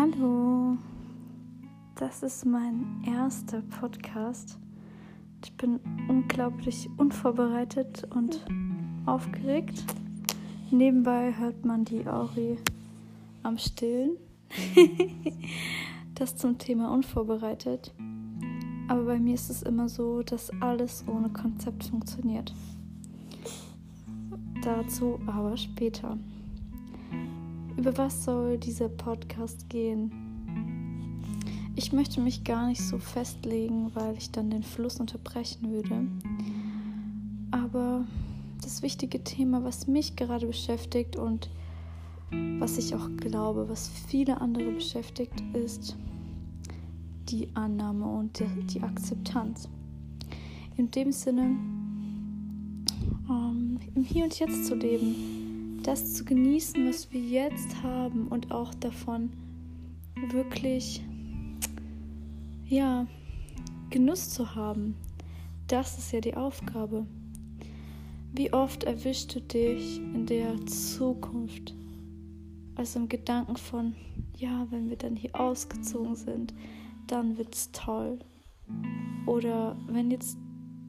Hallo, das ist mein erster Podcast. Ich bin unglaublich unvorbereitet und aufgeregt. Nebenbei hört man die Auri am Stillen. das zum Thema unvorbereitet. Aber bei mir ist es immer so, dass alles ohne Konzept funktioniert. Dazu aber später. Über was soll dieser Podcast gehen? Ich möchte mich gar nicht so festlegen, weil ich dann den Fluss unterbrechen würde. Aber das wichtige Thema, was mich gerade beschäftigt und was ich auch glaube, was viele andere beschäftigt, ist die Annahme und die, Akzeptanz. In dem Sinne, ähm, im Hier und Jetzt zu leben das zu genießen, was wir jetzt haben und auch davon wirklich, ja, Genuss zu haben. Das ist ja die Aufgabe. Wie oft erwischst du dich in der Zukunft? Also im Gedanken von, ja, wenn wir dann hier ausgezogen sind, dann wird's toll. Oder wenn jetzt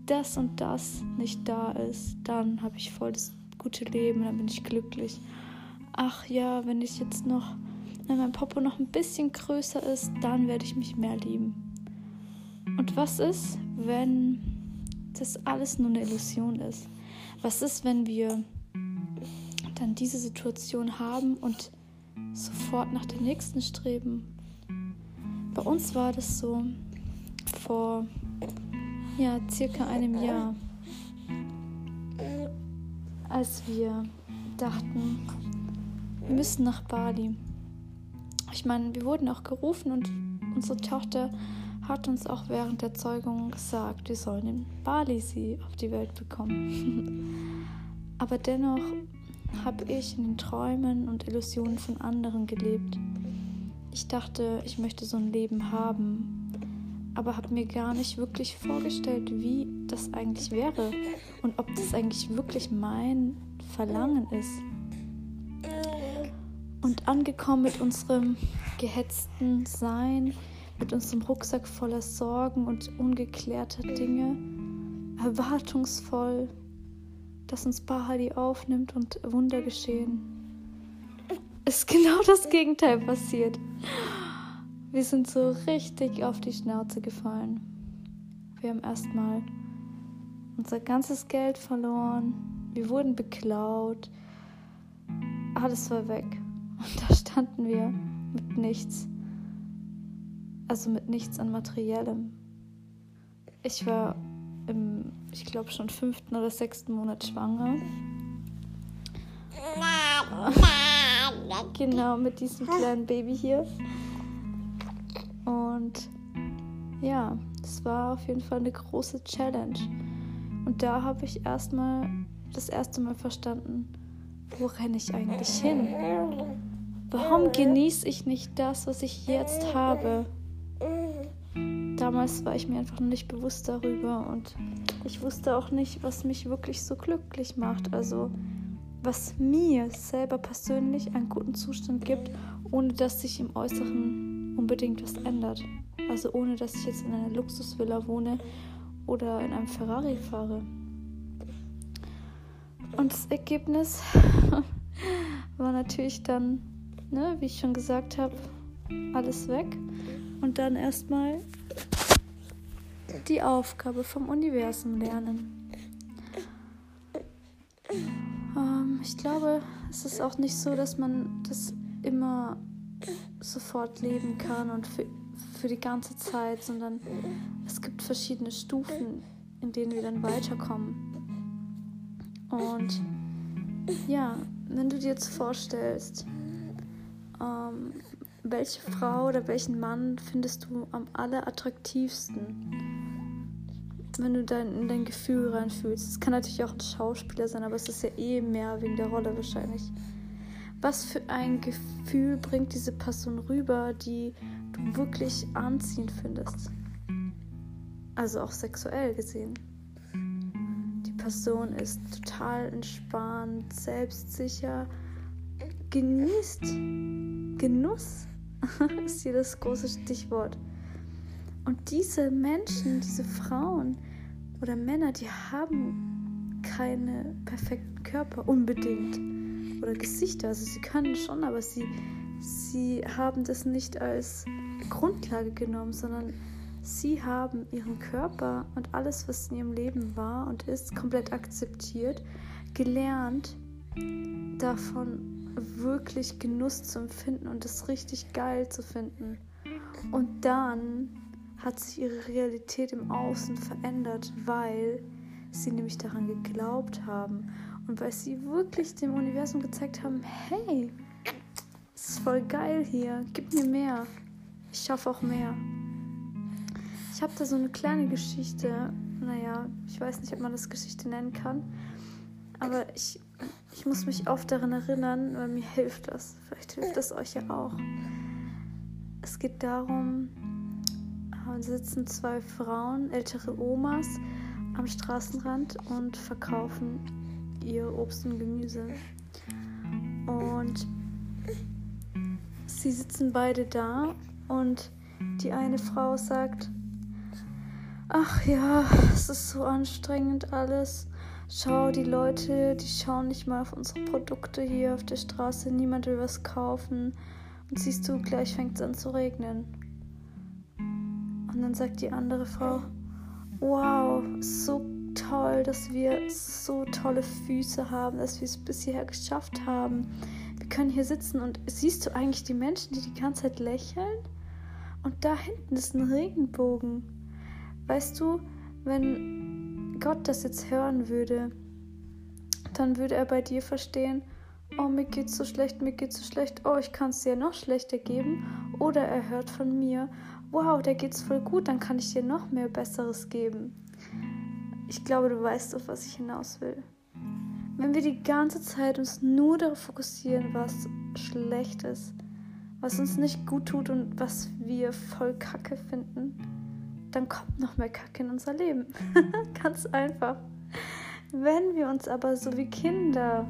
das und das nicht da ist, dann habe ich voll das gute Leben, dann bin ich glücklich. Ach ja, wenn ich jetzt noch, wenn mein Popo noch ein bisschen größer ist, dann werde ich mich mehr lieben. Und was ist, wenn das alles nur eine Illusion ist? Was ist, wenn wir dann diese Situation haben und sofort nach der nächsten streben? Bei uns war das so vor ja, circa einem Jahr als wir dachten, wir müssen nach Bali. Ich meine, wir wurden auch gerufen und unsere Tochter hat uns auch während der Zeugung gesagt, wir sollen in Bali sie auf die Welt bekommen. Aber dennoch habe ich in den Träumen und Illusionen von anderen gelebt. Ich dachte, ich möchte so ein Leben haben, aber habe mir gar nicht wirklich vorgestellt, wie das eigentlich wäre und ob das eigentlich wirklich mein Verlangen ist. Und angekommen mit unserem gehetzten Sein, mit unserem Rucksack voller Sorgen und ungeklärter Dinge, erwartungsvoll, dass uns Bahadi aufnimmt und Wunder geschehen, ist genau das Gegenteil passiert. Wir sind so richtig auf die Schnauze gefallen. Wir haben erstmal unser ganzes Geld verloren. Wir wurden beklaut. Alles war weg. Und da standen wir mit nichts. Also mit nichts an Materiellem. Ich war im, ich glaube, schon fünften oder sechsten Monat schwanger. genau, mit diesem kleinen Baby hier. Und ja, es war auf jeden Fall eine große Challenge. Und da habe ich erstmal das erste Mal verstanden, wo renne ich eigentlich hin? Warum genieße ich nicht das, was ich jetzt habe? Damals war ich mir einfach nicht bewusst darüber und ich wusste auch nicht, was mich wirklich so glücklich macht. Also was mir selber persönlich einen guten Zustand gibt, ohne dass sich im Äußeren unbedingt was ändert. Also ohne dass ich jetzt in einer Luxusvilla wohne oder in einem Ferrari fahre. Und das Ergebnis war natürlich dann, ne, wie ich schon gesagt habe, alles weg. Und dann erstmal die Aufgabe vom Universum lernen. Ähm, ich glaube, es ist auch nicht so, dass man das immer sofort leben kann und für, für die ganze Zeit, sondern es gibt verschiedene Stufen, in denen wir dann weiterkommen. Und ja, wenn du dir jetzt vorstellst, ähm, welche Frau oder welchen Mann findest du am allerattraktivsten, wenn du dann in dein Gefühl reinfühlst. Es kann natürlich auch ein Schauspieler sein, aber es ist ja eh mehr wegen der Rolle wahrscheinlich. Was für ein Gefühl bringt diese Person rüber, die du wirklich anziehend findest? Also auch sexuell gesehen. Die Person ist total entspannt, selbstsicher, genießt Genuss. ist hier das große Stichwort. Und diese Menschen, diese Frauen oder Männer, die haben keine perfekten Körper unbedingt oder Gesichter. Also sie können schon, aber sie, sie haben das nicht als Grundlage genommen, sondern sie haben ihren Körper und alles, was in ihrem Leben war und ist, komplett akzeptiert, gelernt, davon wirklich Genuss zu empfinden und es richtig geil zu finden. Und dann hat sich ihre Realität im Außen verändert, weil sie nämlich daran geglaubt haben und weil sie wirklich dem Universum gezeigt haben, hey, es ist voll geil hier, gib mir mehr, ich schaffe auch mehr. Ich habe da so eine kleine Geschichte, naja, ich weiß nicht, ob man das Geschichte nennen kann, aber ich, ich muss mich oft daran erinnern, weil mir hilft das. Vielleicht hilft das euch ja auch. Es geht darum, und sitzen zwei Frauen, ältere Omas, am Straßenrand und verkaufen ihr Obst und Gemüse. Und sie sitzen beide da und die eine Frau sagt, ach ja, es ist so anstrengend alles. Schau, die Leute, die schauen nicht mal auf unsere Produkte hier auf der Straße, niemand will was kaufen. Und siehst du, gleich fängt es an zu regnen. Und dann sagt die andere Frau, wow, so toll, dass wir so tolle Füße haben, dass wir es bis hierher geschafft haben. Wir können hier sitzen und siehst du eigentlich die Menschen, die die ganze Zeit lächeln? Und da hinten ist ein Regenbogen. Weißt du, wenn Gott das jetzt hören würde, dann würde er bei dir verstehen, oh, mir geht's so schlecht, mir geht's so schlecht, oh, ich kann es dir noch schlechter geben. Oder er hört von mir, wow, der geht's voll gut, dann kann ich dir noch mehr Besseres geben. Ich glaube, du weißt, auf was ich hinaus will. Wenn wir die ganze Zeit uns nur darauf fokussieren, was schlecht ist, was uns nicht gut tut und was wir voll Kacke finden, dann kommt noch mehr Kacke in unser Leben. Ganz einfach. Wenn wir uns aber so wie Kinder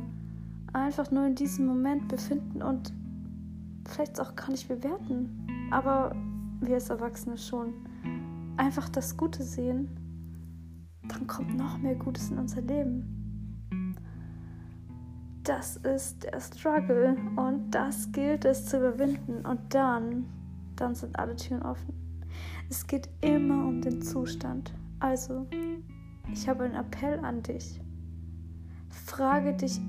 einfach nur in diesem Moment befinden und vielleicht auch gar nicht bewerten, aber wir als Erwachsene schon einfach das Gute sehen, dann kommt noch mehr Gutes in unser Leben. Das ist der Struggle und das gilt es zu überwinden und dann, dann sind alle Türen offen. Es geht immer um den Zustand. Also, ich habe einen Appell an dich. Frage dich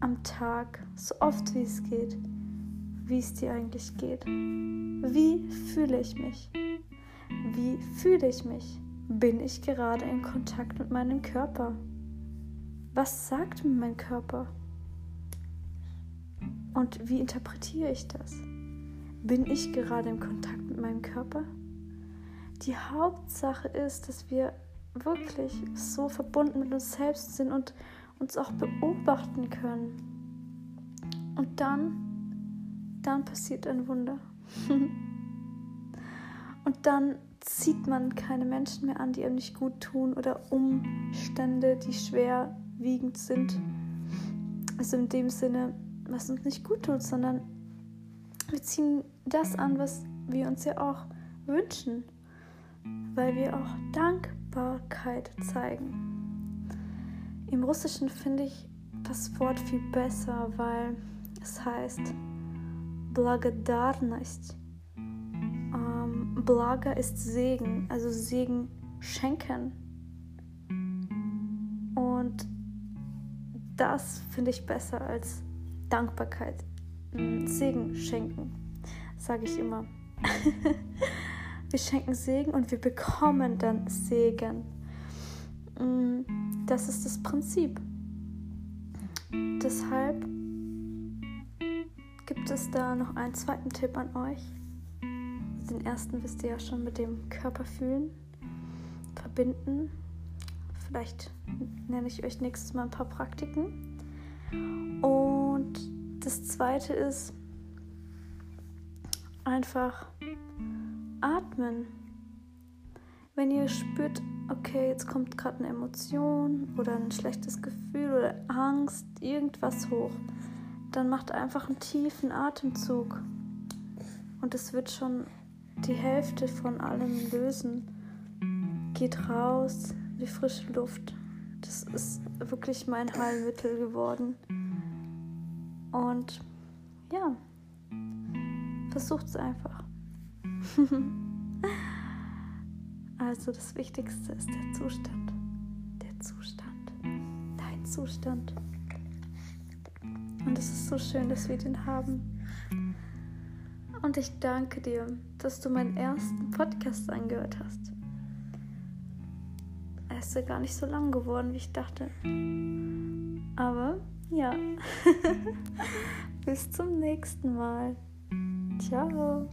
am Tag, so oft wie es geht, wie es dir eigentlich geht. Wie fühle ich mich? Wie fühle ich mich? Bin ich gerade in Kontakt mit meinem Körper? Was sagt mir mein Körper? Und wie interpretiere ich das? Bin ich gerade in Kontakt mit meinem Körper? Die Hauptsache ist, dass wir wirklich so verbunden mit uns selbst sind und uns auch beobachten können. Und dann dann passiert ein Wunder. Und dann zieht man keine Menschen mehr an, die einem nicht gut tun oder Umstände, die schwerwiegend sind. Also in dem Sinne, was uns nicht gut tut, sondern wir ziehen das an, was wir uns ja auch wünschen, weil wir auch Dankbarkeit zeigen. Im Russischen finde ich das Wort viel besser, weil es heißt, Благодарность. Blaga ist Segen, also Segen schenken. Und das finde ich besser als Dankbarkeit. Hm, Segen schenken, sage ich immer. wir schenken Segen und wir bekommen dann Segen. Hm, das ist das Prinzip. Deshalb gibt es da noch einen zweiten Tipp an euch. Den ersten wisst ihr ja schon mit dem Körper fühlen, verbinden. Vielleicht nenne ich euch nächstes Mal ein paar Praktiken. Und das zweite ist einfach atmen. Wenn ihr spürt, okay, jetzt kommt gerade eine Emotion oder ein schlechtes Gefühl oder Angst, irgendwas hoch, dann macht einfach einen tiefen Atemzug. Und es wird schon die Hälfte von allem lösen. Geht raus, die frische Luft. Das ist wirklich mein Heilmittel geworden. Und ja, versucht es einfach. also das Wichtigste ist der Zustand. Der Zustand. Dein Zustand. Und es ist so schön, dass wir den haben. Und ich danke dir, dass du meinen ersten Podcast angehört hast. Er ist ja gar nicht so lang geworden, wie ich dachte. Aber ja. Bis zum nächsten Mal. Ciao.